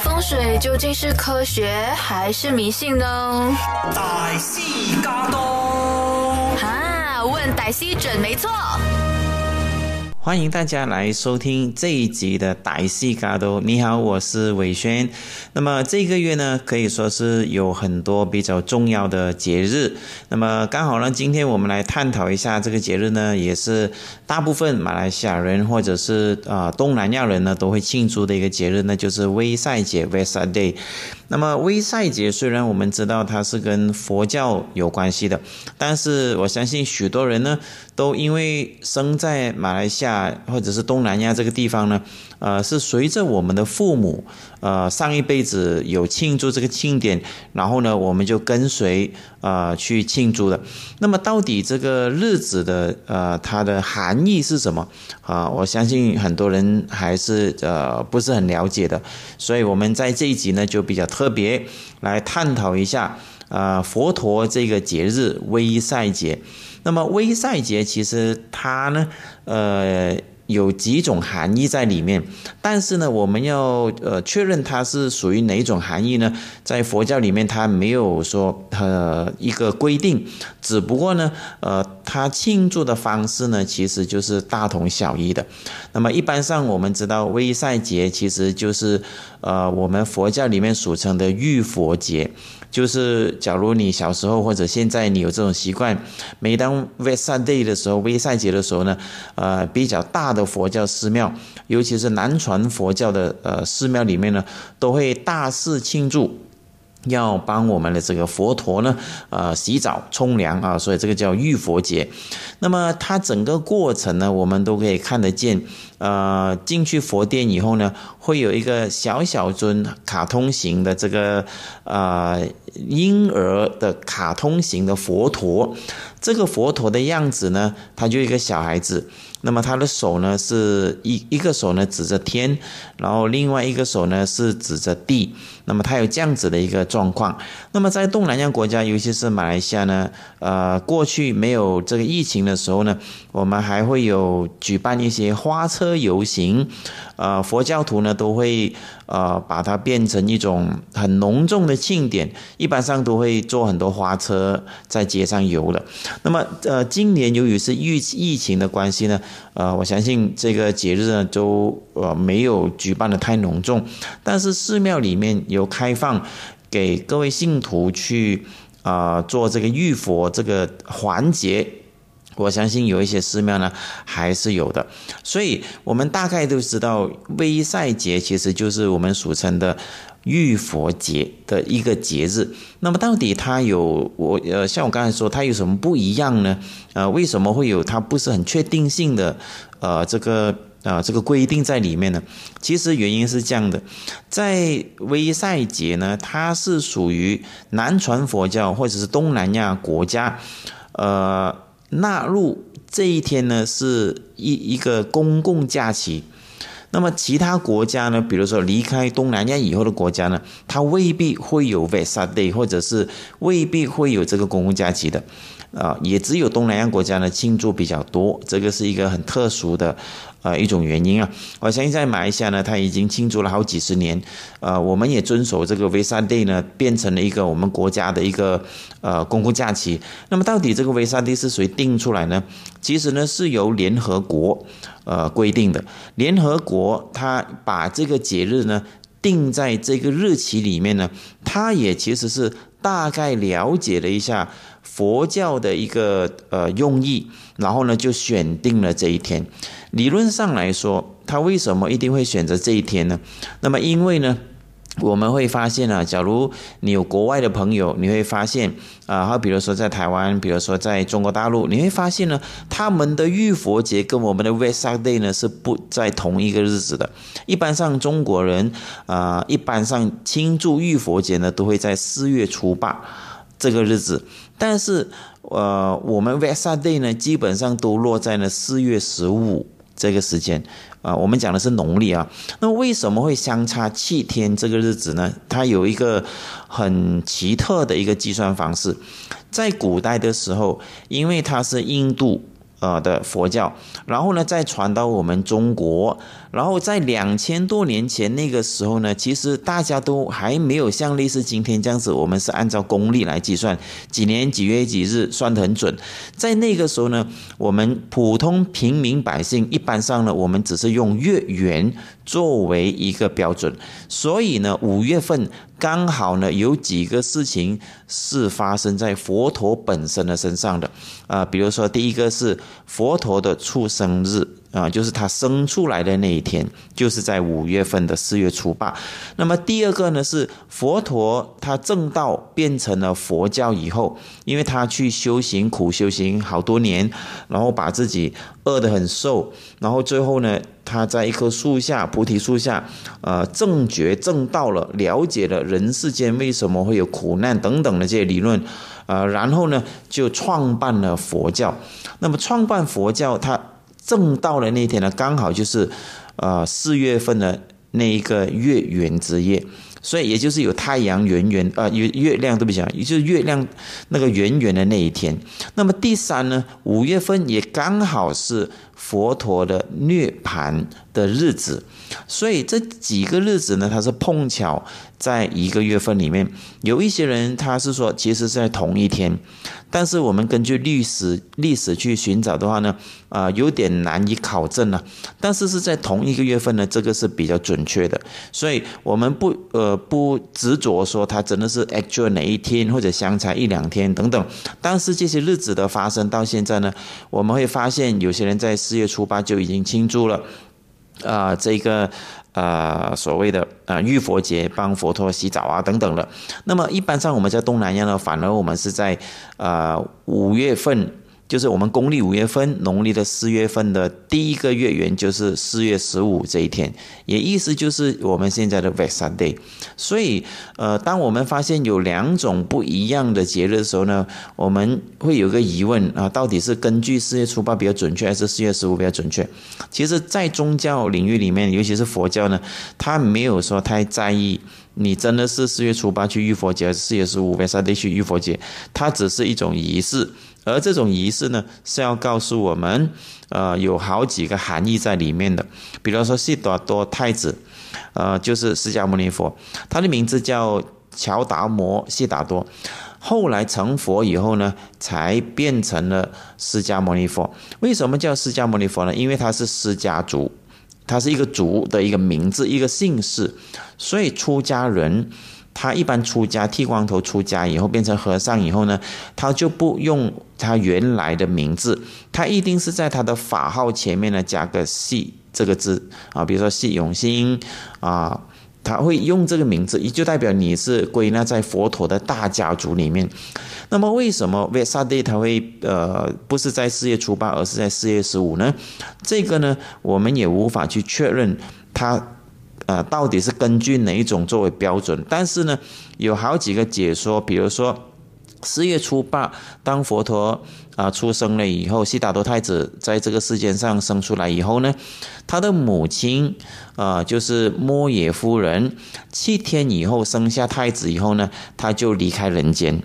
风水究竟是科学还是迷信呢？大师驾到，哈，问歹西准没错。欢迎大家来收听这一集的歹戏嘎都。你好，我是伟轩。那么这个月呢，可以说是有很多比较重要的节日。那么刚好呢，今天我们来探讨一下这个节日呢，也是大部分马来西亚人或者是啊东南亚人呢都会庆祝的一个节日，那就是威赛节 （Vesak Day）。那么威赛节虽然我们知道它是跟佛教有关系的，但是我相信许多人呢，都因为生在马来西亚或者是东南亚这个地方呢，呃，是随着我们的父母，呃，上一辈子有庆祝这个庆典，然后呢，我们就跟随呃去庆祝的。那么到底这个日子的呃它的含义是什么啊？我相信很多人还是呃不是很了解的，所以我们在这一集呢就比较。特别来探讨一下，呃，佛陀这个节日威赛节。那么威赛节其实它呢，呃。有几种含义在里面，但是呢，我们要呃确认它是属于哪种含义呢？在佛教里面，它没有说呃一个规定，只不过呢，呃，它庆祝的方式呢，其实就是大同小异的。那么一般上我们知道，威赛节其实就是呃我们佛教里面俗称的浴佛节。就是，假如你小时候或者现在你有这种习惯，每当 v e s a Day 的时候，威赛节的时候呢，呃，比较大的的佛教寺庙，尤其是南传佛教的呃寺庙里面呢，都会大肆庆祝。要帮我们的这个佛陀呢，呃，洗澡冲凉啊，所以这个叫浴佛节。那么它整个过程呢，我们都可以看得见。呃，进去佛殿以后呢，会有一个小小尊卡通型的这个呃婴儿的卡通型的佛陀。这个佛陀的样子呢，他就一个小孩子。那么他的手呢，是一一个手呢指着天，然后另外一个手呢是指着地。那么他有这样子的一个状况。那么在东南亚国家，尤其是马来西亚呢，呃，过去没有这个疫情的时候呢，我们还会有举办一些花车游行，呃，佛教徒呢都会呃把它变成一种很隆重的庆典，一般上都会坐很多花车在街上游的。那么呃，今年由于是疫疫情的关系呢，呃，我相信这个节日呢都呃没有举办的太隆重，但是寺庙里面有。开放给各位信徒去啊做这个浴佛这个环节，我相信有一些寺庙呢还是有的，所以我们大概都知道威赛节其实就是我们俗称的浴佛节的一个节日。那么到底它有我呃像我刚才说它有什么不一样呢？呃，为什么会有它不是很确定性的呃这个？啊，这个规定在里面呢。其实原因是这样的，在威赛节呢，它是属于南传佛教或者是东南亚国家，呃，纳入这一天呢是一一个公共假期。那么其他国家呢，比如说离开东南亚以后的国家呢，它未必会有 Vesak Day，或者是未必会有这个公共假期的。啊，也只有东南亚国家呢庆祝比较多，这个是一个很特殊的，呃，一种原因啊。我相信在马来西亚呢，它已经庆祝了好几十年，呃，我们也遵守这个 Visa Day 呢，变成了一个我们国家的一个呃公共假期。那么到底这个 Visa Day 是谁定出来呢？其实呢是由联合国呃规定的，联合国它把这个节日呢定在这个日期里面呢，它也其实是大概了解了一下。佛教的一个呃用意，然后呢就选定了这一天。理论上来说，他为什么一定会选择这一天呢？那么因为呢，我们会发现啊，假如你有国外的朋友，你会发现啊，好比如说在台湾，比如说在中国大陆，你会发现呢，他们的浴佛节跟我们的 Vesak Day 呢是不在同一个日子的。一般上中国人啊，一般上庆祝浴佛节呢，都会在四月初八。这个日子，但是，呃，我们 Vesak Day 呢，基本上都落在了四月十五这个时间，啊，我们讲的是农历啊。那为什么会相差七天这个日子呢？它有一个很奇特的一个计算方式，在古代的时候，因为它是印度啊的佛教，然后呢再传到我们中国，然后在两千多年前那个时候呢，其实大家都还没有像类似今天这样子，我们是按照公历来计算，几年几月几日算得很准。在那个时候呢，我们普通平民百姓一般上呢，我们只是用月圆作为一个标准，所以呢，五月份刚好呢有几个事情是发生在佛陀本身的身上的啊，比如说第一个是佛陀的出生日。啊，就是他生出来的那一天，就是在五月份的四月初八。那么第二个呢，是佛陀他正道变成了佛教以后，因为他去修行苦修行好多年，然后把自己饿得很瘦，然后最后呢，他在一棵树下菩提树下，呃，正觉正道了，了解了人世间为什么会有苦难等等的这些理论，呃，然后呢，就创办了佛教。那么创办佛教，他。正到了那天呢，刚好就是，呃，四月份的那一个月圆之夜，所以也就是有太阳圆圆，呃，月月亮对不起，也就是月亮那个圆圆的那一天。那么第三呢，五月份也刚好是佛陀的涅盘的日子。所以这几个日子呢，它是碰巧在一个月份里面。有一些人他是说，其实是在同一天，但是我们根据历史历史去寻找的话呢，啊，有点难以考证了。但是是在同一个月份呢，这个是比较准确的。所以我们不呃不执着说它真的是 actual 哪一天或者相差一两天等等。但是这些日子的发生到现在呢，我们会发现有些人在四月初八就已经庆祝了。啊，这个呃所谓的呃浴佛节，帮佛陀洗澡啊等等的。那么一般上我们在东南亚呢，反而我们是在呃五月份。就是我们公历五月份，农历的四月份的第一个月圆就是四月十五这一天，也意思就是我们现在的 v e s a Day。所以，呃，当我们发现有两种不一样的节日的时候呢，我们会有个疑问啊，到底是根据四月初八比较准确，还是四月十五比较准确？其实，在宗教领域里面，尤其是佛教呢，他没有说太在意你真的是四月初八去浴佛节，还是四月十五 Vesak Day 去浴佛节，它只是一种仪式。而这种仪式呢，是要告诉我们，呃，有好几个含义在里面的。比如说，悉达多太子，呃，就是释迦牟尼佛，他的名字叫乔达摩悉达多。后来成佛以后呢，才变成了释迦牟尼佛。为什么叫释迦牟尼佛呢？因为他是释迦族，他是一个族的一个名字，一个姓氏，所以出家人。他一般出家剃光头出家以后变成和尚以后呢，他就不用他原来的名字，他一定是在他的法号前面呢加个“系”这个字啊，比如说“系永兴”啊，他会用这个名字，也就代表你是归纳在佛陀的大家族里面。那么为什么 Vesak 他会呃不是在四月初八，而是在四月十五呢？这个呢，我们也无法去确认他。呃，到底是根据哪一种作为标准？但是呢，有好几个解说，比如说四月初八，当佛陀啊出生了以后，悉达多太子在这个世间上生出来以后呢，他的母亲啊就是摩耶夫人，七天以后生下太子以后呢，他就离开人间。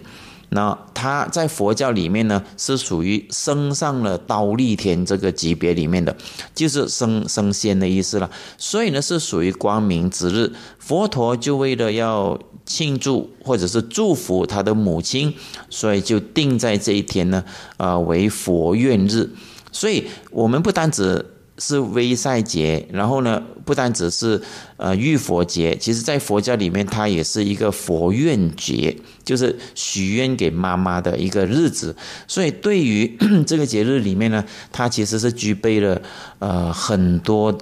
那他在佛教里面呢，是属于升上了刀立天这个级别里面的，就是升升仙的意思了。所以呢，是属于光明之日。佛陀就为了要庆祝或者是祝福他的母亲，所以就定在这一天呢，呃，为佛愿日。所以我们不单只。是微赛节，然后呢，不单只是呃浴佛节，其实在佛教里面，它也是一个佛愿节，就是许愿给妈妈的一个日子。所以对于 这个节日里面呢，它其实是具备了呃很多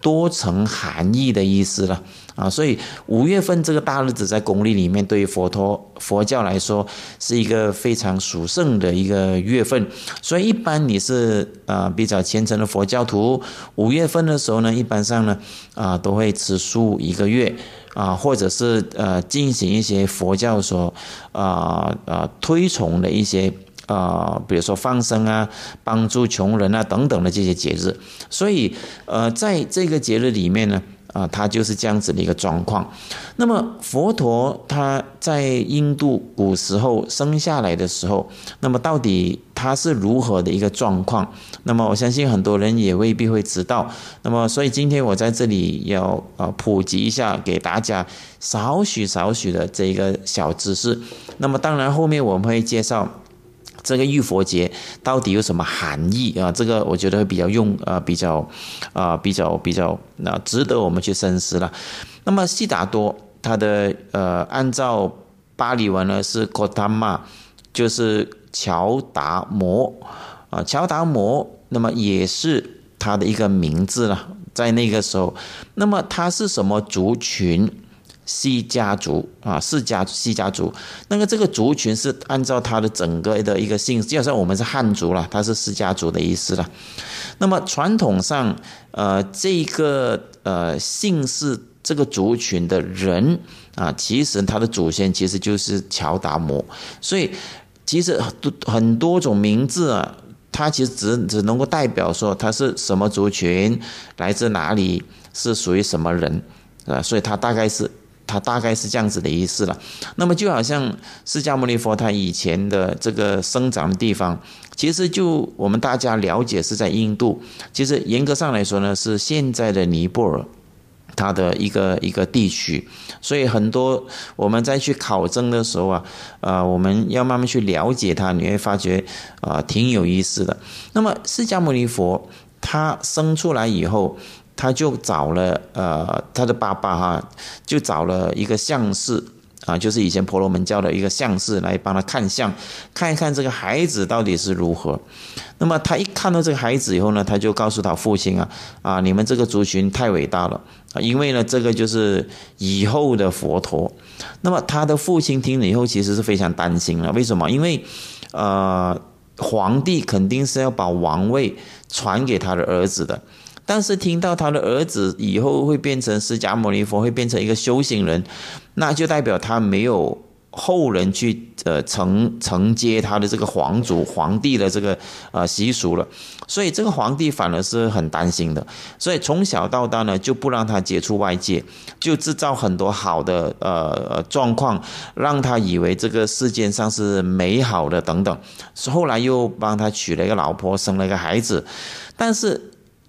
多层含义的意思了。啊，所以五月份这个大日子在公历里面，对于佛陀佛教来说是一个非常殊胜的一个月份。所以一般你是呃比较虔诚的佛教徒，五月份的时候呢，一般上呢啊都会吃素一个月啊，或者是呃进行一些佛教所啊啊推崇的一些啊，比如说放生啊、帮助穷人啊等等的这些节日。所以呃在这个节日里面呢。啊，他就是这样子的一个状况。那么佛陀他在印度古时候生下来的时候，那么到底他是如何的一个状况？那么我相信很多人也未必会知道。那么所以今天我在这里要啊普及一下给大家少许少许的这一个小知识。那么当然后面我们会介绍。这个浴佛节到底有什么含义啊？这个我觉得会比较用啊，比较啊，比较比较那值得我们去深思了。那么悉达多他的呃，按照巴利文呢是 Gotama，就是乔达摩啊，乔达摩，那么也是他的一个名字了，在那个时候，那么他是什么族群？西家族啊，释家西家族，那个这个族群是按照他的整个的一个姓，就像我们是汉族了，他是释家族的意思了。那么传统上，呃，这个呃姓氏这个族群的人啊，其实他的祖先其实就是乔达摩，所以其实很多种名字啊，他其实只只能够代表说他是什么族群，来自哪里，是属于什么人啊，所以他大概是。它大概是这样子的意思了。那么就好像释迦牟尼佛他以前的这个生长的地方，其实就我们大家了解是在印度。其实严格上来说呢，是现在的尼泊尔，它的一个一个地区。所以很多我们再去考证的时候啊，呃，我们要慢慢去了解它，你会发觉啊，挺有意思的。那么释迦牟尼佛他生出来以后。他就找了呃他的爸爸哈，就找了一个相士啊，就是以前婆罗门教的一个相士来帮他看相，看一看这个孩子到底是如何。那么他一看到这个孩子以后呢，他就告诉他父亲啊啊，你们这个族群太伟大了啊，因为呢这个就是以后的佛陀。那么他的父亲听了以后，其实是非常担心了。为什么？因为呃皇帝肯定是要把王位传给他的儿子的。但是听到他的儿子以后会变成释迦牟尼佛，会变成一个修行人，那就代表他没有后人去呃承承接他的这个皇族皇帝的这个呃习俗了，所以这个皇帝反而是很担心的，所以从小到大呢就不让他接触外界，就制造很多好的呃状况，让他以为这个世界上是美好的等等，后来又帮他娶了一个老婆，生了一个孩子，但是。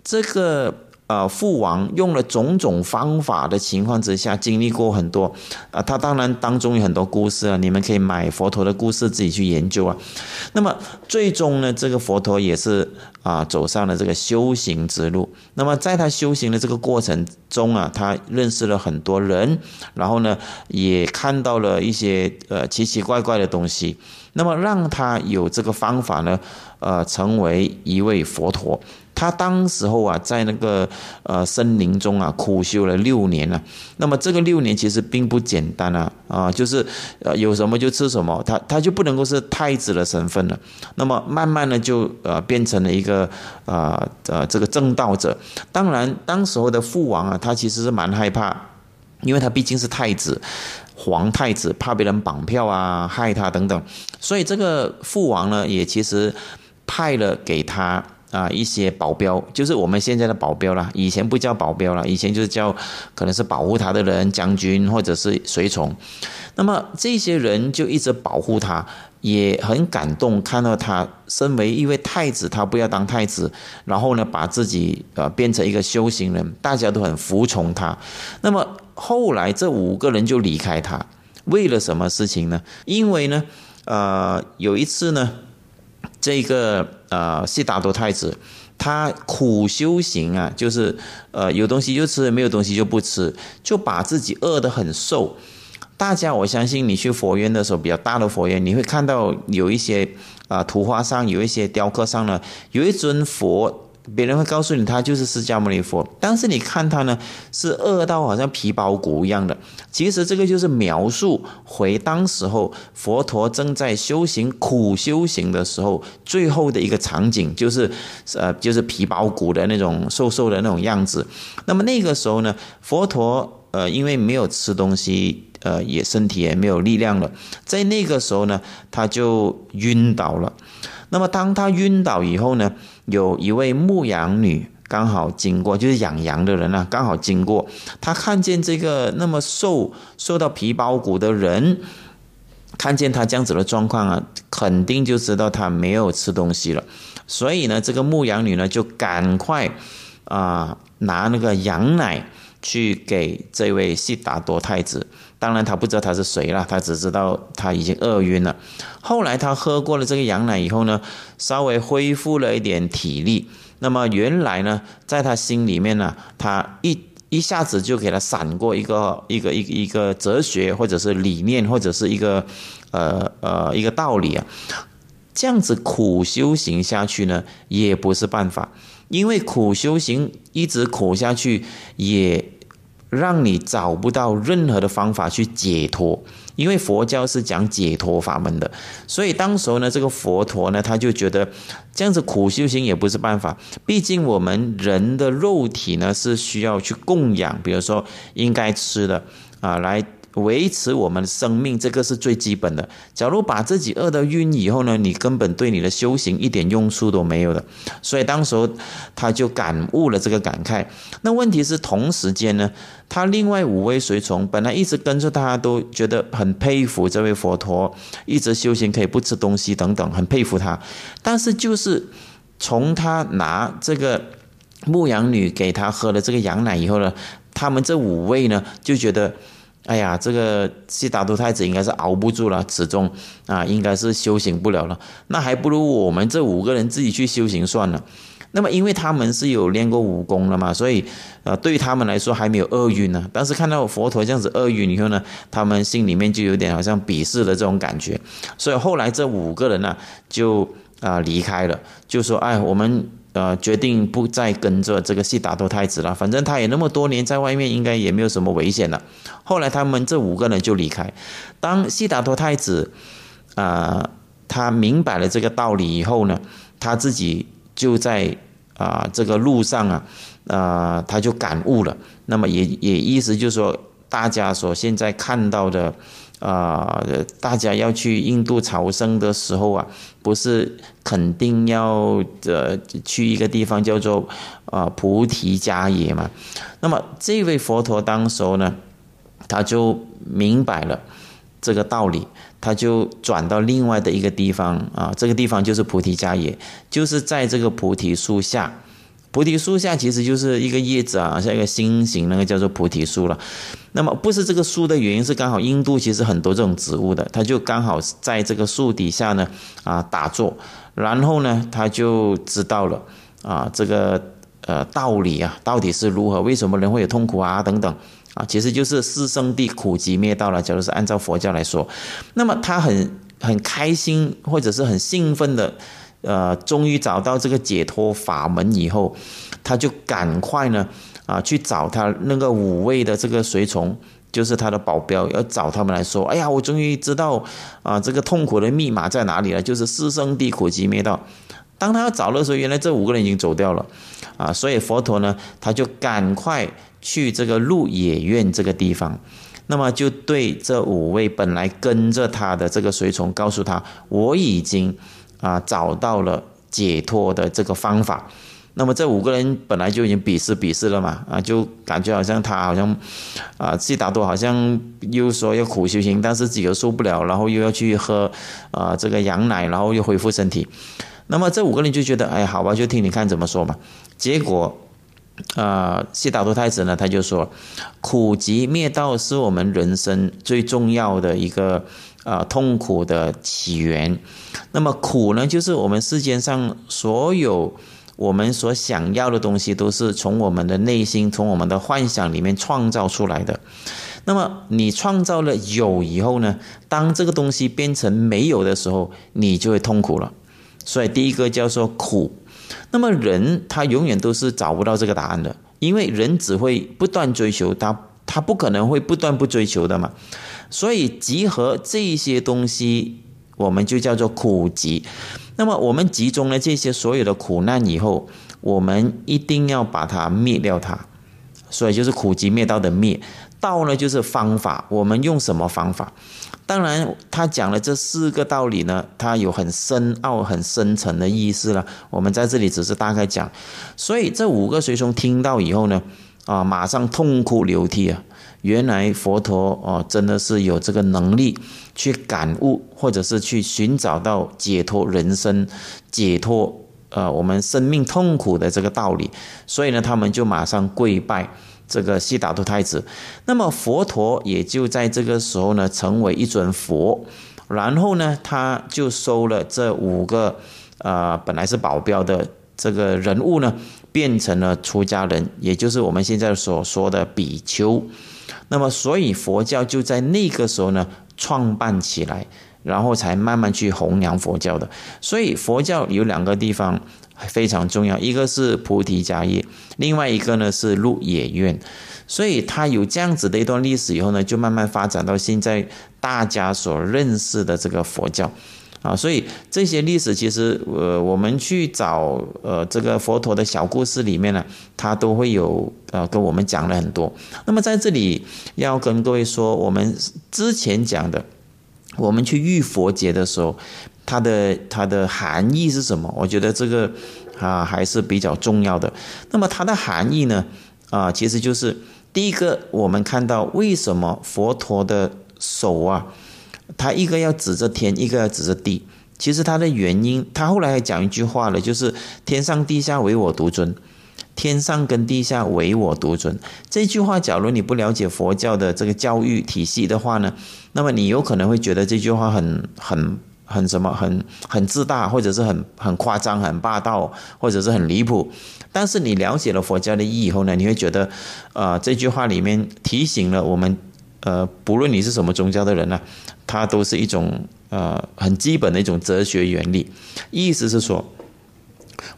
这个呃，父王用了种种方法的情况之下，经历过很多啊，他当然当中有很多故事啊，你们可以买佛陀的故事自己去研究啊。那么最终呢，这个佛陀也是啊，走上了这个修行之路。那么在他修行的这个过程中啊，他认识了很多人，然后呢，也看到了一些呃奇奇怪怪的东西。那么让他有这个方法呢，呃，成为一位佛陀。他当时候啊，在那个呃森林中啊，苦修了六年了。那么这个六年其实并不简单啊，啊，就是呃有什么就吃什么，他他就不能够是太子的身份了。那么慢慢的就呃变成了一个呃呃这个正道者。当然，当时候的父王啊，他其实是蛮害怕，因为他毕竟是太子，皇太子，怕别人绑票啊，害他等等。所以这个父王呢，也其实派了给他。啊，一些保镖就是我们现在的保镖啦，以前不叫保镖了，以前就是叫可能是保护他的人，将军或者是随从。那么这些人就一直保护他，也很感动，看到他身为一位太子，他不要当太子，然后呢，把自己呃变成一个修行人，大家都很服从他。那么后来这五个人就离开他，为了什么事情呢？因为呢，呃，有一次呢。这个呃，悉达多太子，他苦修行啊，就是呃，有东西就吃，没有东西就不吃，就把自己饿得很瘦。大家，我相信你去佛院的时候，比较大的佛院，你会看到有一些啊，图画上有一些雕刻上呢，有一尊佛。别人会告诉你，他就是释迦牟尼佛，但是你看他呢，是饿到好像皮包骨一样的。其实这个就是描述回当时候佛陀正在修行苦修行的时候，最后的一个场景，就是呃，就是皮包骨的那种瘦瘦的那种样子。那么那个时候呢，佛陀呃，因为没有吃东西，呃，也身体也没有力量了，在那个时候呢，他就晕倒了。那么当他晕倒以后呢？有一位牧羊女刚好经过，就是养羊的人啊，刚好经过，他看见这个那么瘦、瘦到皮包骨的人，看见他这样子的状况啊，肯定就知道他没有吃东西了。所以呢，这个牧羊女呢，就赶快啊拿那个羊奶去给这位悉达多太子。当然，他不知道他是谁了，他只知道他已经饿晕了。后来他喝过了这个羊奶以后呢，稍微恢复了一点体力。那么原来呢，在他心里面呢，他一一下子就给他闪过一个一个一一个哲学，或者是理念，或者是一个呃呃一个道理啊。这样子苦修行下去呢，也不是办法，因为苦修行一直苦下去也。让你找不到任何的方法去解脱，因为佛教是讲解脱法门的，所以当时候呢，这个佛陀呢，他就觉得这样子苦修行也不是办法，毕竟我们人的肉体呢是需要去供养，比如说应该吃的啊来。维持我们的生命，这个是最基本的。假如把自己饿得晕以后呢，你根本对你的修行一点用处都没有的。所以当时候他就感悟了这个感慨。那问题是同时间呢，他另外五位随从本来一直跟着他，都觉得很佩服这位佛陀，一直修行可以不吃东西等等，很佩服他。但是就是从他拿这个牧羊女给他喝了这个羊奶以后呢，他们这五位呢就觉得。哎呀，这个悉达多太子应该是熬不住了，始终啊，应该是修行不了了。那还不如我们这五个人自己去修行算了。那么，因为他们是有练过武功的嘛，所以呃，对他们来说还没有饿晕呢。但是看到佛陀这样子饿晕以后呢，他们心里面就有点好像鄙视的这种感觉。所以后来这五个人呢，就啊离开了，就说：“哎，我们。”呃，决定不再跟着这个悉达多太子了，反正他也那么多年在外面，应该也没有什么危险了。后来他们这五个人就离开。当悉达多太子啊，他明白了这个道理以后呢，他自己就在啊这个路上啊，啊他就感悟了。那么也也意思就是说，大家所现在看到的。啊，大家要去印度朝圣的时候啊，不是肯定要呃去一个地方叫做啊菩提迦耶嘛？那么这位佛陀当时候呢，他就明白了这个道理，他就转到另外的一个地方啊，这个地方就是菩提迦耶，就是在这个菩提树下。菩提树下其实就是一个叶子啊，像一个心形，那个叫做菩提树了。那么不是这个树的原因是刚好印度其实很多这种植物的，它就刚好在这个树底下呢啊打坐，然后呢他就知道了啊这个呃道理啊到底是如何，为什么人会有痛苦啊等等啊，其实就是四圣地苦集灭道了。假如是按照佛教来说，那么他很很开心或者是很兴奋的。呃，终于找到这个解脱法门以后，他就赶快呢，啊，去找他那个五位的这个随从，就是他的保镖，要找他们来说，哎呀，我终于知道啊，这个痛苦的密码在哪里了，就是四生地苦集灭道。当他要找的时候，原来这五个人已经走掉了，啊，所以佛陀呢，他就赶快去这个鹿野苑这个地方，那么就对这五位本来跟着他的这个随从，告诉他，我已经。啊，找到了解脱的这个方法。那么这五个人本来就已经鄙视鄙视了嘛，啊，就感觉好像他好像啊，悉达多好像又说要苦修行，但是自己又受不了，然后又要去喝啊这个羊奶，然后又恢复身体。那么这五个人就觉得，哎，好吧，就听你看怎么说嘛。结果啊，悉达多太子呢，他就说，苦集灭道是我们人生最重要的一个。啊，痛苦的起源。那么苦呢，就是我们世间上所有我们所想要的东西，都是从我们的内心、从我们的幻想里面创造出来的。那么你创造了有以后呢，当这个东西变成没有的时候，你就会痛苦了。所以第一个叫做苦。那么人他永远都是找不到这个答案的，因为人只会不断追求，他他不可能会不断不追求的嘛。所以集合这些东西，我们就叫做苦集。那么我们集中了这些所有的苦难以后，我们一定要把它灭掉它。所以就是苦集灭道的灭。道呢就是方法，我们用什么方法？当然，他讲了这四个道理呢，他有很深奥、很深层的意思了。我们在这里只是大概讲。所以这五个随从听到以后呢，啊，马上痛哭流涕啊！原来佛陀哦，真的是有这个能力去感悟，或者是去寻找到解脱人生、解脱呃我们生命痛苦的这个道理。所以呢，他们就马上跪拜。这个悉达多太子，那么佛陀也就在这个时候呢，成为一尊佛，然后呢，他就收了这五个呃本来是保镖的这个人物呢，变成了出家人，也就是我们现在所说的比丘。那么，所以佛教就在那个时候呢创办起来，然后才慢慢去弘扬佛教的。所以佛教有两个地方。非常重要，一个是菩提迦叶，另外一个呢是鹿野苑，所以它有这样子的一段历史以后呢，就慢慢发展到现在大家所认识的这个佛教啊，所以这些历史其实呃，我们去找呃这个佛陀的小故事里面呢，他都会有呃跟我们讲了很多。那么在这里要跟各位说，我们之前讲的，我们去遇佛节的时候。它的它的含义是什么？我觉得这个啊还是比较重要的。那么它的含义呢？啊，其实就是第一个，我们看到为什么佛陀的手啊，他一个要指着天，一个要指着地。其实他的原因，他后来还讲一句话了，就是天上地下唯我独尊，天上跟地下唯我独尊。这句话，假如你不了解佛教的这个教育体系的话呢，那么你有可能会觉得这句话很很。很什么很很自大，或者是很很夸张、很霸道，或者是很离谱。但是你了解了佛教的意义以后呢，你会觉得，呃，这句话里面提醒了我们，呃，不论你是什么宗教的人呢，它都是一种呃很基本的一种哲学原理。意思是说，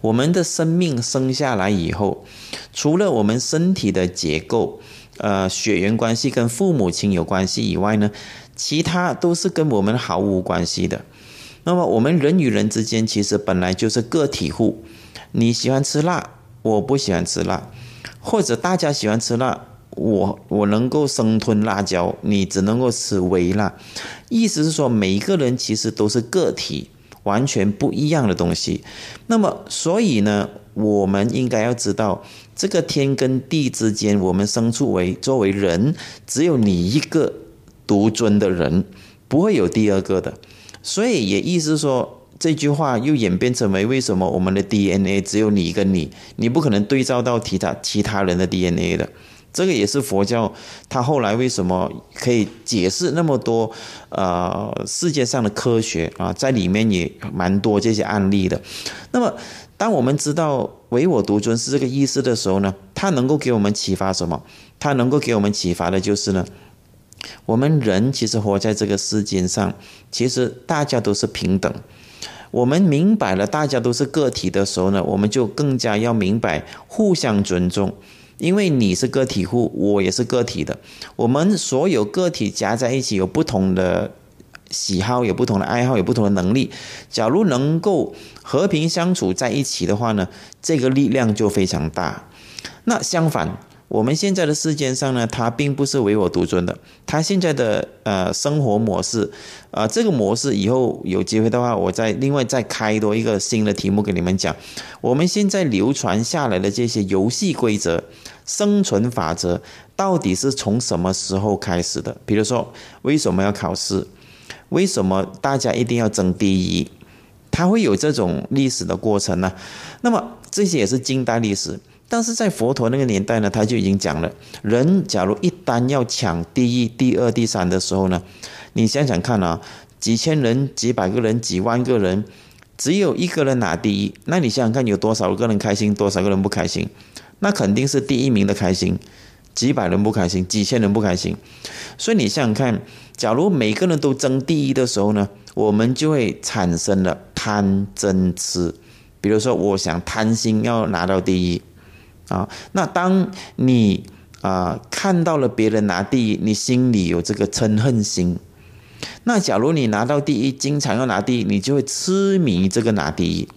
我们的生命生下来以后，除了我们身体的结构，呃，血缘关系跟父母亲有关系以外呢，其他都是跟我们毫无关系的。那么我们人与人之间其实本来就是个体户，你喜欢吃辣，我不喜欢吃辣，或者大家喜欢吃辣，我我能够生吞辣椒，你只能够吃微辣。意思是说，每一个人其实都是个体，完全不一样的东西。那么所以呢，我们应该要知道，这个天跟地之间，我们生出为作为人，只有你一个独尊的人，不会有第二个的。所以也意思说，这句话又演变成为为什么我们的 DNA 只有你跟你，你不可能对照到其他其他人的 DNA 的。这个也是佛教，它后来为什么可以解释那么多呃世界上的科学啊，在里面也蛮多这些案例的。那么，当我们知道唯我独尊是这个意思的时候呢，它能够给我们启发什么？它能够给我们启发的就是呢。我们人其实活在这个世间上，其实大家都是平等。我们明白了大家都是个体的时候呢，我们就更加要明白互相尊重。因为你是个体户，我也是个体的。我们所有个体加在一起，有不同的喜好，有不同的爱好，有不同的能力。假如能够和平相处在一起的话呢，这个力量就非常大。那相反。我们现在的世界上呢，它并不是唯我独尊的。它现在的呃生活模式，啊，这个模式以后有机会的话，我再另外再开多一个新的题目给你们讲。我们现在流传下来的这些游戏规则、生存法则，到底是从什么时候开始的？比如说，为什么要考试？为什么大家一定要争第一？它会有这种历史的过程呢？那么这些也是近代历史。但是在佛陀那个年代呢，他就已经讲了，人假如一旦要抢第一、第二、第三的时候呢，你想想看啊，几千人、几百个人、几万个人，只有一个人拿第一，那你想想看，有多少个人开心，多少个人不开心？那肯定是第一名的开心，几百人不开心，几千人不开心。所以你想想看，假如每个人都争第一的时候呢，我们就会产生了贪嗔痴。比如说，我想贪心要拿到第一。啊，那当你啊看到了别人拿第一，你心里有这个嗔恨心。那假如你拿到第一，经常要拿第一，你就会痴迷这个拿第一，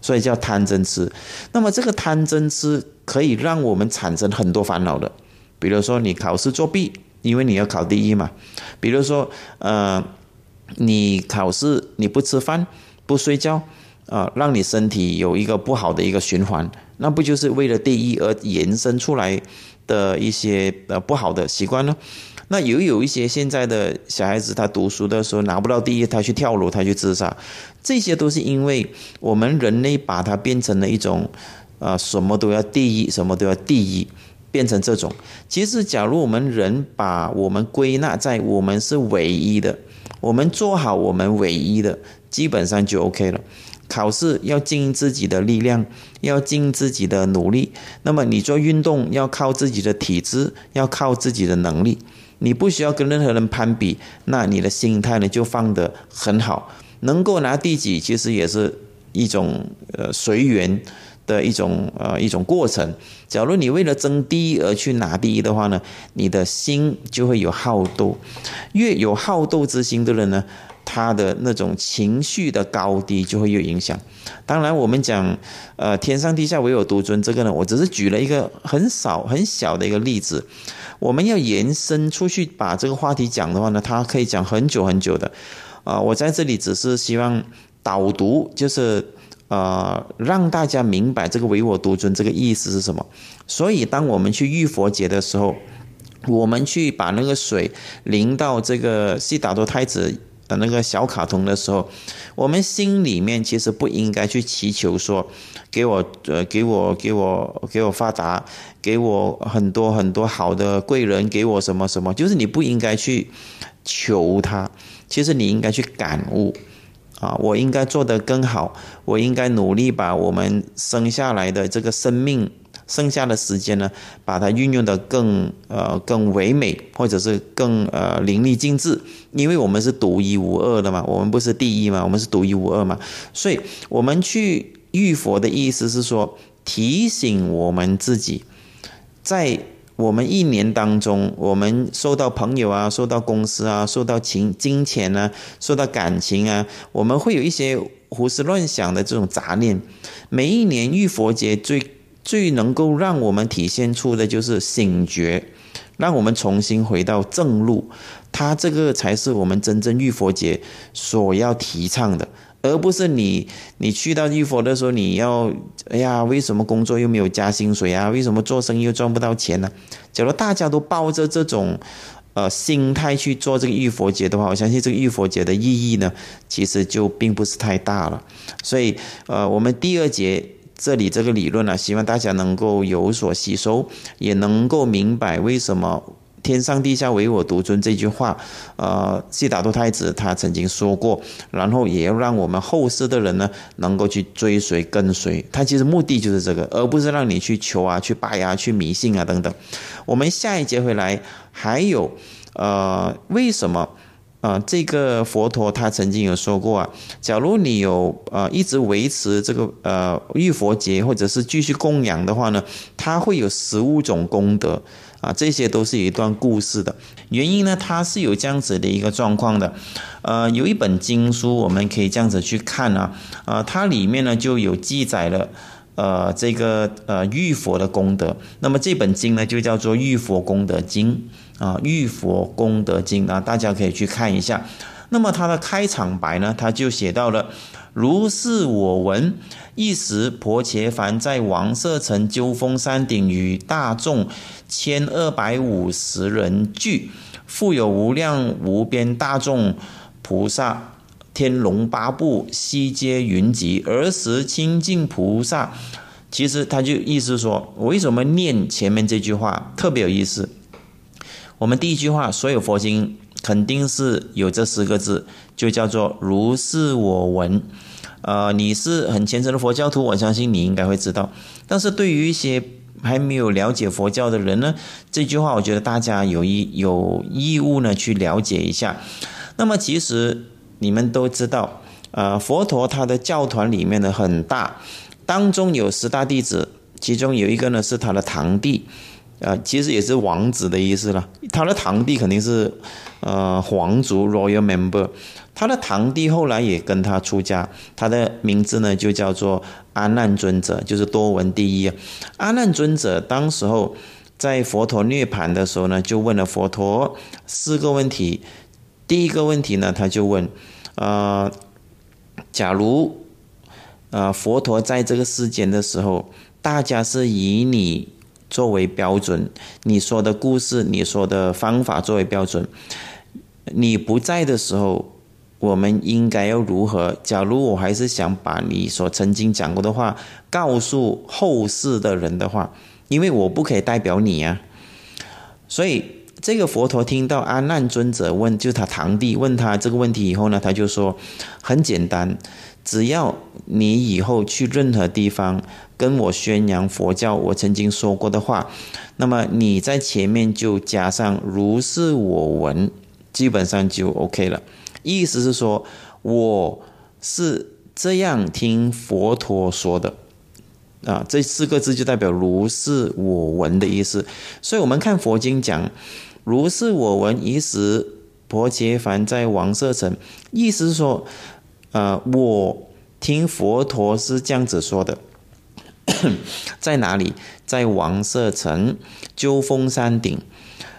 所以叫贪嗔痴。那么这个贪嗔痴可以让我们产生很多烦恼的。比如说你考试作弊，因为你要考第一嘛。比如说，呃，你考试你不吃饭不睡觉，啊，让你身体有一个不好的一个循环，那不就是为了第一而延伸出来的一些呃不好的习惯呢？那也有一些现在的小孩子，他读书的时候拿不到第一，他去跳楼，他去自杀，这些都是因为我们人类把它变成了一种，啊，什么都要第一，什么都要第一，变成这种。其实，假如我们人把我们归纳在我们是唯一的，我们做好我们唯一的，基本上就 OK 了。考试要尽自己的力量，要尽自己的努力。那么你做运动要靠自己的体质，要靠自己的能力。你不需要跟任何人攀比，那你的心态呢就放得很好，能够拿第几其实也是一种呃随缘的一种呃一种过程。假如你为了争第一而去拿第一的话呢，你的心就会有好斗，越有好斗之心的人呢，他的那种情绪的高低就会有影响。当然，我们讲呃天上地下唯有独尊这个呢，我只是举了一个很少很小的一个例子。我们要延伸出去把这个话题讲的话呢，它可以讲很久很久的，啊，我在这里只是希望导读，就是呃让大家明白这个唯我独尊这个意思是什么。所以，当我们去浴佛节的时候，我们去把那个水淋到这个悉达多太子的那个小卡通的时候，我们心里面其实不应该去祈求说。给我呃，给我给我给我发达，给我很多很多好的贵人，给我什么什么，就是你不应该去求他，其实你应该去感悟啊，我应该做得更好，我应该努力把我们生下来的这个生命，剩下的时间呢，把它运用的更呃更唯美，或者是更呃淋漓尽致，因为我们是独一无二的嘛，我们不是第一嘛，我们是独一无二嘛，所以我们去。浴佛的意思是说，提醒我们自己，在我们一年当中，我们受到朋友啊，受到公司啊，受到情金钱啊，受到感情啊，我们会有一些胡思乱想的这种杂念。每一年浴佛节最最能够让我们体现出的就是醒觉，让我们重新回到正路。它这个才是我们真正浴佛节所要提倡的。而不是你，你去到浴佛的时候，你要，哎呀，为什么工作又没有加薪水啊？为什么做生意又赚不到钱呢？假如大家都抱着这种，呃，心态去做这个浴佛节的话，我相信这个浴佛节的意义呢，其实就并不是太大了。所以，呃，我们第二节这里这个理论呢，希望大家能够有所吸收，也能够明白为什么。天上地下唯我独尊这句话，呃，悉达多太子他曾经说过，然后也要让我们后世的人呢，能够去追随跟随他。其实目的就是这个，而不是让你去求啊、去拜啊、去迷信啊等等。我们下一节回来还有，呃，为什么？啊，这个佛陀他曾经有说过啊，假如你有呃一直维持这个呃浴佛节，或者是继续供养的话呢，他会有十五种功德。啊，这些都是有一段故事的原因呢，它是有这样子的一个状况的，呃，有一本经书，我们可以这样子去看啊，呃，它里面呢就有记载了，呃，这个呃玉佛的功德，那么这本经呢就叫做《玉佛功德经》啊，《玉佛功德经》啊，大家可以去看一下。那么它的开场白呢，它就写到了。如是我闻，一时婆伽梵在王舍城鸠峰山顶与大众千二百五十人聚，复有无量无边大众菩萨、天龙八部悉皆云集。儿时清净菩萨，其实他就意思说，为什么念前面这句话特别有意思？我们第一句话，所有佛经。肯定是有这四个字，就叫做如是我闻。呃，你是很虔诚的佛教徒，我相信你应该会知道。但是对于一些还没有了解佛教的人呢，这句话我觉得大家有义有义务呢去了解一下。那么其实你们都知道，呃，佛陀他的教团里面呢很大，当中有十大弟子，其中有一个呢是他的堂弟。呃，其实也是王子的意思了。他的堂弟肯定是，呃，皇族 （royal member）。他的堂弟后来也跟他出家，他的名字呢就叫做阿难尊者，就是多闻第一。阿难尊者当时候在佛陀涅盘的时候呢，就问了佛陀四个问题。第一个问题呢，他就问：呃，假如呃佛陀在这个世间的时候，大家是以你作为标准，你说的故事、你说的方法作为标准，你不在的时候。我们应该要如何？假如我还是想把你所曾经讲过的话告诉后世的人的话，因为我不可以代表你啊。所以这个佛陀听到阿难尊者问，就他堂弟问他这个问题以后呢，他就说很简单，只要你以后去任何地方跟我宣扬佛教，我曾经说过的话，那么你在前面就加上如是我闻，基本上就 OK 了。意思是说，我是这样听佛陀说的，啊，这四个字就代表如是我闻的意思。所以，我们看佛经讲，如是我闻，以时婆伽梵在王舍城，意思是说，呃，我听佛陀是这样子说的，在哪里？在王舍城鸠峰山顶。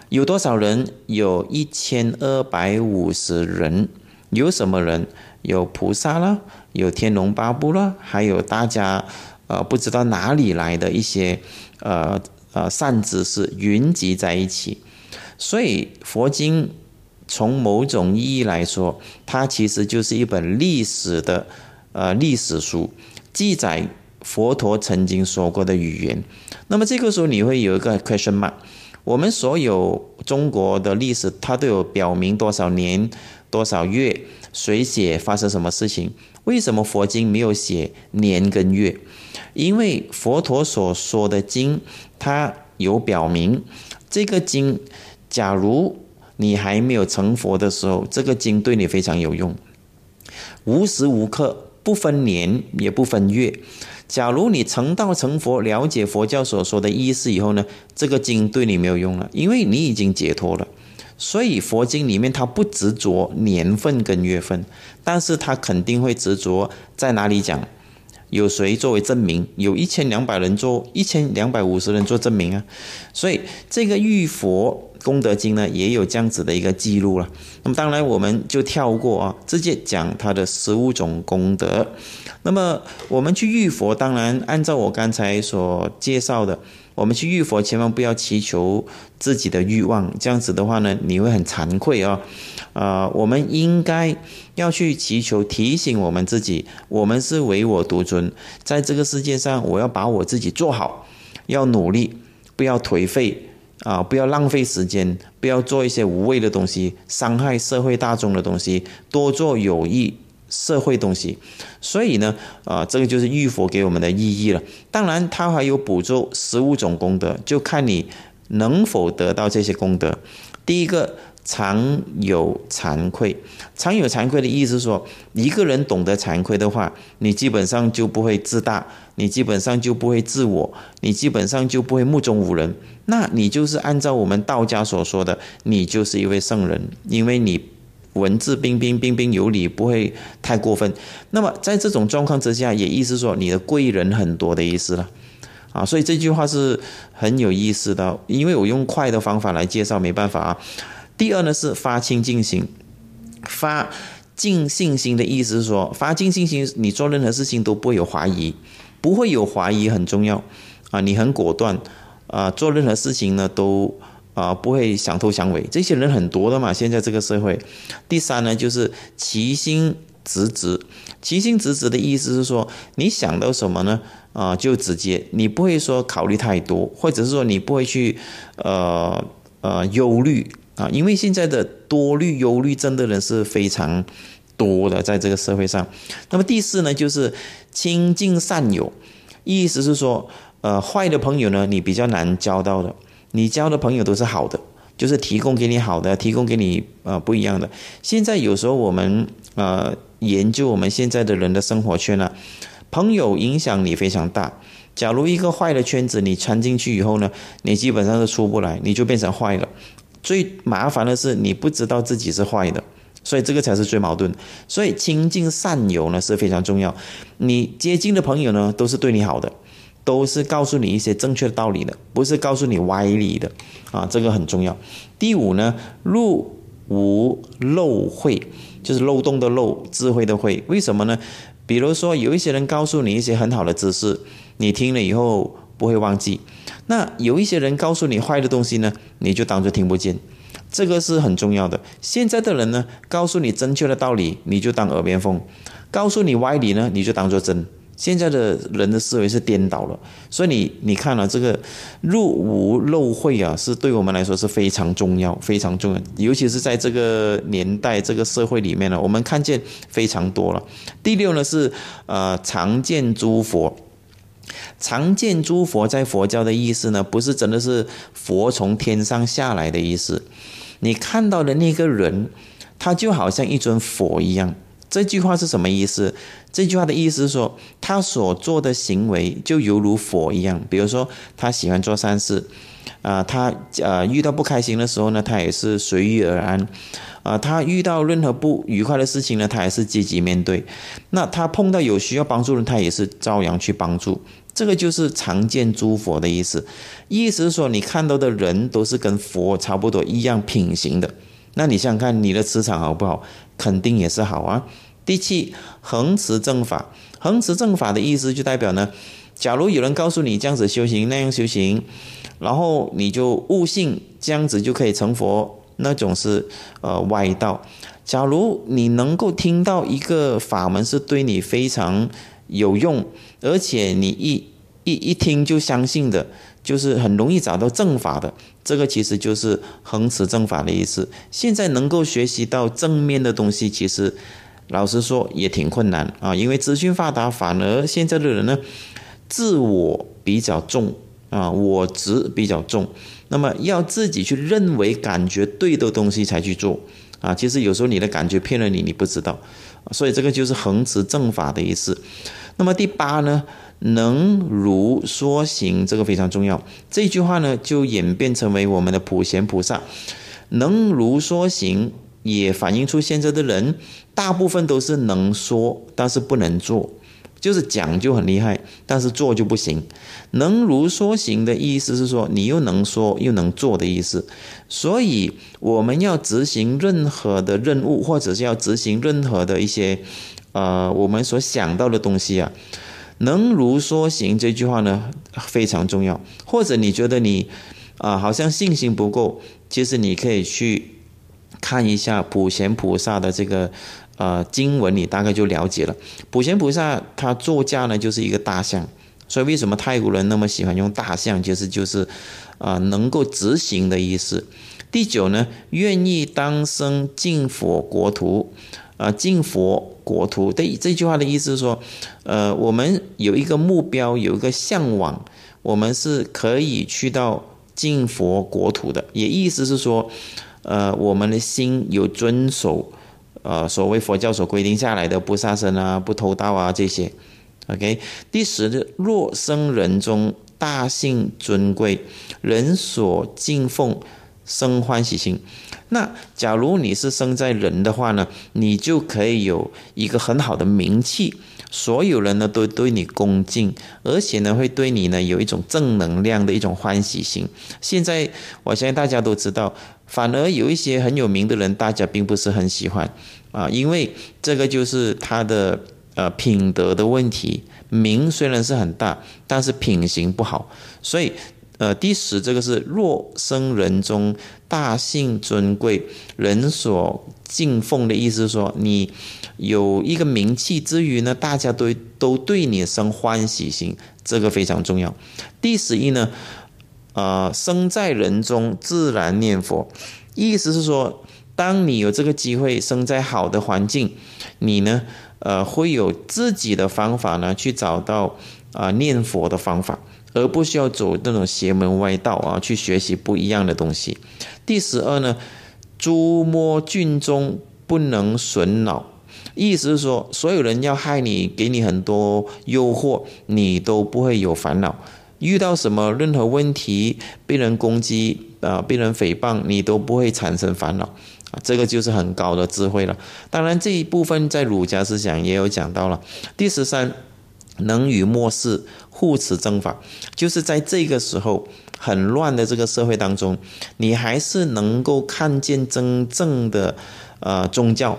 有多少人？有一千二百五十人。有什么人？有菩萨了，有天龙八部了，还有大家呃不知道哪里来的一些呃呃善知识云集在一起。所以佛经从某种意义来说，它其实就是一本历史的呃历史书，记载佛陀曾经说过的语言。那么这个时候你会有一个 question mark。我们所有中国的历史，它都有表明多少年、多少月，谁写发生什么事情？为什么佛经没有写年跟月？因为佛陀所说的经，它有表明这个经，假如你还没有成佛的时候，这个经对你非常有用，无时无刻不分年也不分月。假如你成道成佛，了解佛教所说的意思以后呢，这个经对你没有用了，因为你已经解脱了。所以佛经里面它不执着年份跟月份，但是它肯定会执着在哪里讲，有谁作为证明？有一千两百人做，一千两百五十人做证明啊。所以这个玉佛。功德经呢也有这样子的一个记录了，那么当然我们就跳过啊，直接讲它的十五种功德。那么我们去遇佛，当然按照我刚才所介绍的，我们去遇佛千万不要祈求自己的欲望，这样子的话呢，你会很惭愧啊。啊，我们应该要去祈求提醒我们自己，我们是唯我独尊，在这个世界上，我要把我自己做好，要努力，不要颓废。啊，不要浪费时间，不要做一些无谓的东西，伤害社会大众的东西，多做有益社会东西。所以呢，啊，这个就是玉佛给我们的意义了。当然，它还有补助十五种功德，就看你能否得到这些功德。第一个。常有惭愧，常有惭愧的意思是说，一个人懂得惭愧的话，你基本上就不会自大，你基本上就不会自我，你基本上就不会目中无人。那你就是按照我们道家所说的，你就是一位圣人，因为你文质彬彬、彬彬有礼，不会太过分。那么在这种状况之下，也意思说你的贵人很多的意思了啊。所以这句话是很有意思的，因为我用快的方法来介绍，没办法啊。第二呢是发清净心，发尽信心的意思是说，发尽信心，你做任何事情都不会有怀疑，不会有怀疑很重要啊，你很果断啊，做任何事情呢都啊不会想头想尾，这些人很多的嘛，现在这个社会。第三呢就是其心直直，其心直直的意思是说，你想到什么呢啊就直接，你不会说考虑太多，或者是说你不会去呃呃忧虑。啊，因为现在的多虑、忧虑症的人是非常多的，在这个社会上。那么第四呢，就是亲近善友，意思是说，呃，坏的朋友呢，你比较难交到的。你交的朋友都是好的，就是提供给你好的，提供给你呃不一样的。现在有时候我们呃研究我们现在的人的生活圈呢，朋友影响你非常大。假如一个坏的圈子你掺进去以后呢，你基本上是出不来，你就变成坏了。最麻烦的是你不知道自己是坏的，所以这个才是最矛盾。所以亲近善友呢是非常重要。你接近的朋友呢都是对你好的，都是告诉你一些正确的道理的，不是告诉你歪理的啊，这个很重要。第五呢，入无漏慧，就是漏洞的漏，智慧的慧。为什么呢？比如说有一些人告诉你一些很好的知识，你听了以后不会忘记；那有一些人告诉你坏的东西呢，你就当做听不见。这个是很重要的。现在的人呢，告诉你正确的道理，你就当耳边风；告诉你歪理呢，你就当做真。现在的人的思维是颠倒了，所以你你看了这个入无漏会啊，是对我们来说是非常重要、非常重要，尤其是在这个年代、这个社会里面呢，我们看见非常多了。第六呢是呃常见诸佛，常见诸佛在佛教的意思呢，不是真的是佛从天上下来的意思。你看到的那个人，他就好像一尊佛一样。这句话是什么意思？这句话的意思是说，他所做的行为就犹如佛一样。比如说，他喜欢做善事，啊，他呃遇到不开心的时候呢，他也是随遇而安，啊，他遇到任何不愉快的事情呢，他也是积极面对。那他碰到有需要帮助的，他也是照样去帮助。这个就是常见诸佛的意思，意思是说你看到的人都是跟佛差不多一样品行的。那你想想看，你的磁场好不好？肯定也是好啊。第七，恒持正法，恒持正法的意思就代表呢，假如有人告诉你这样子修行，那样修行，然后你就悟性，这样子就可以成佛，那种是呃歪道。假如你能够听到一个法门是对你非常。有用，而且你一一一听就相信的，就是很容易找到正法的。这个其实就是恒持正法的意思。现在能够学习到正面的东西，其实老实说也挺困难啊。因为资讯发达，反而现在的人呢，自我比较重啊，我执比较重。那么要自己去认为、感觉对的东西才去做啊。其实有时候你的感觉骗了你，你不知道。所以这个就是恒持正法的意思。那么第八呢，能如说行，这个非常重要。这句话呢，就演变成为我们的普贤菩萨，能如说行，也反映出现在的人大部分都是能说，但是不能做，就是讲就很厉害，但是做就不行。能如说行的意思是说，你又能说又能做的意思。所以我们要执行任何的任务，或者是要执行任何的一些。呃，我们所想到的东西啊，能如说行这句话呢非常重要。或者你觉得你啊好像信心不够，其实你可以去看一下普贤菩萨的这个呃经文，你大概就了解了。普贤菩萨他座驾呢就是一个大象，所以为什么泰国人那么喜欢用大象，其实就是啊能够执行的意思。第九呢，愿意当生净佛国土。啊，进佛国土，这这句话的意思是说，呃，我们有一个目标，有一个向往，我们是可以去到进佛国土的。也意思是说，呃，我们的心有遵守，呃，所谓佛教所规定下来的不杀生啊、不偷盗啊这些。OK，第十的若生人中大幸尊贵，人所敬奉，生欢喜心。那假如你是生在人的话呢，你就可以有一个很好的名气，所有人呢都对你恭敬，而且呢会对你呢有一种正能量的一种欢喜心。现在我相信大家都知道，反而有一些很有名的人，大家并不是很喜欢啊，因为这个就是他的呃品德的问题。名虽然是很大，但是品行不好，所以。呃，第十这个是若生人中大幸尊贵，人所敬奉的意思，说你有一个名气之余呢，大家都都对你生欢喜心，这个非常重要。第十一呢，呃，生在人中自然念佛，意思是说，当你有这个机会生在好的环境，你呢，呃，会有自己的方法呢，去找到啊念佛的方法。而不需要走那种邪门歪道啊，去学习不一样的东西。第十二呢，诸魔俊中不能损恼，意思是说，所有人要害你，给你很多诱惑，你都不会有烦恼。遇到什么任何问题，被人攻击啊，被人诽谤，你都不会产生烦恼啊。这个就是很高的智慧了。当然，这一部分在儒家思想也有讲到了。第十三。能与末世护持正法，就是在这个时候很乱的这个社会当中，你还是能够看见真正的呃宗教。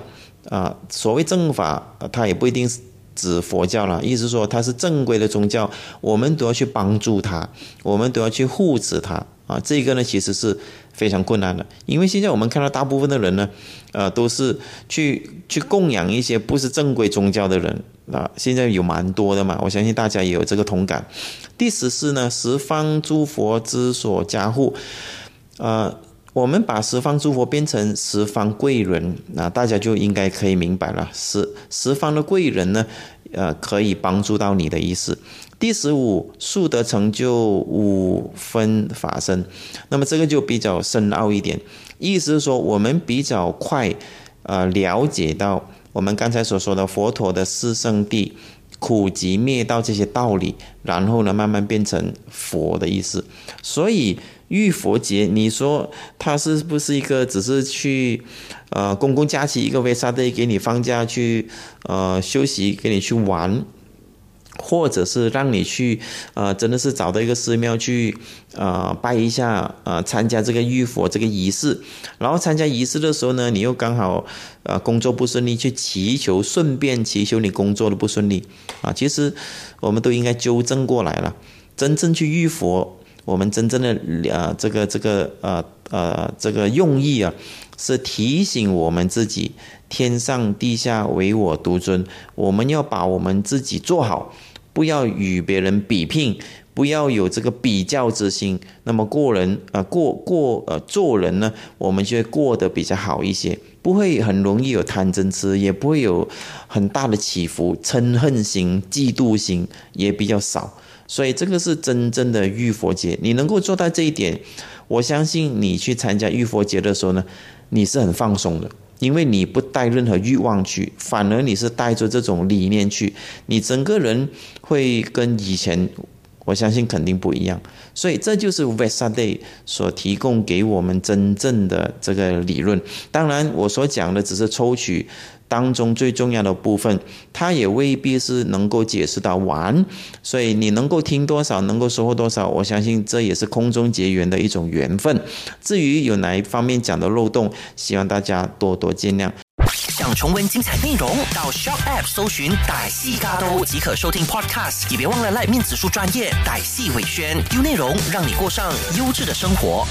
啊。所谓正法，它也不一定是指佛教了，意思说它是正规的宗教，我们都要去帮助它，我们都要去护持它。啊。这个呢，其实是非常困难的，因为现在我们看到大部分的人呢，呃，都是去去供养一些不是正规宗教的人。啊，现在有蛮多的嘛，我相信大家也有这个同感。第十四呢，十方诸佛之所加护，呃，我们把十方诸佛变成十方贵人，那大家就应该可以明白了，十十方的贵人呢，呃，可以帮助到你的意思。第十五，速得成就五分法身，那么这个就比较深奥一点，意思是说我们比较快，呃，了解到。我们刚才所说的佛陀的四圣地，苦集灭道这些道理，然后呢，慢慢变成佛的意思。所以浴佛节，你说它是不是一个只是去，呃，公共假期一个 v e s a day 给你放假去，呃，休息，给你去玩？或者是让你去，呃，真的是找到一个寺庙去，呃，拜一下，呃，参加这个浴佛这个仪式。然后参加仪式的时候呢，你又刚好，呃，工作不顺利，去祈求，顺便祈求你工作的不顺利。啊，其实我们都应该纠正过来了。真正去浴佛，我们真正的，呃，这个这个，呃呃，这个用意啊，是提醒我们自己。天上地下唯我独尊，我们要把我们自己做好，不要与别人比拼，不要有这个比较之心。那么过人啊，过过呃做人呢，我们就会过得比较好一些，不会很容易有贪嗔痴，也不会有很大的起伏，嗔恨心、嫉妒心也比较少。所以这个是真正的浴佛节，你能够做到这一点，我相信你去参加浴佛节的时候呢，你是很放松的。因为你不带任何欲望去，反而你是带着这种理念去，你整个人会跟以前，我相信肯定不一样。所以这就是 v e s a Day 所提供给我们真正的这个理论。当然，我所讲的只是抽取。当中最重要的部分，它也未必是能够解释到完，所以你能够听多少，能够收获多少，我相信这也是空中结缘的一种缘分。至于有哪一方面讲的漏洞，希望大家多多见谅。想重温精彩内容，到 Shop App 搜寻歹戏嘎都即可收听 Podcast，也别忘了赖面子书专业歹戏伟轩，丢内容让你过上优质的生活。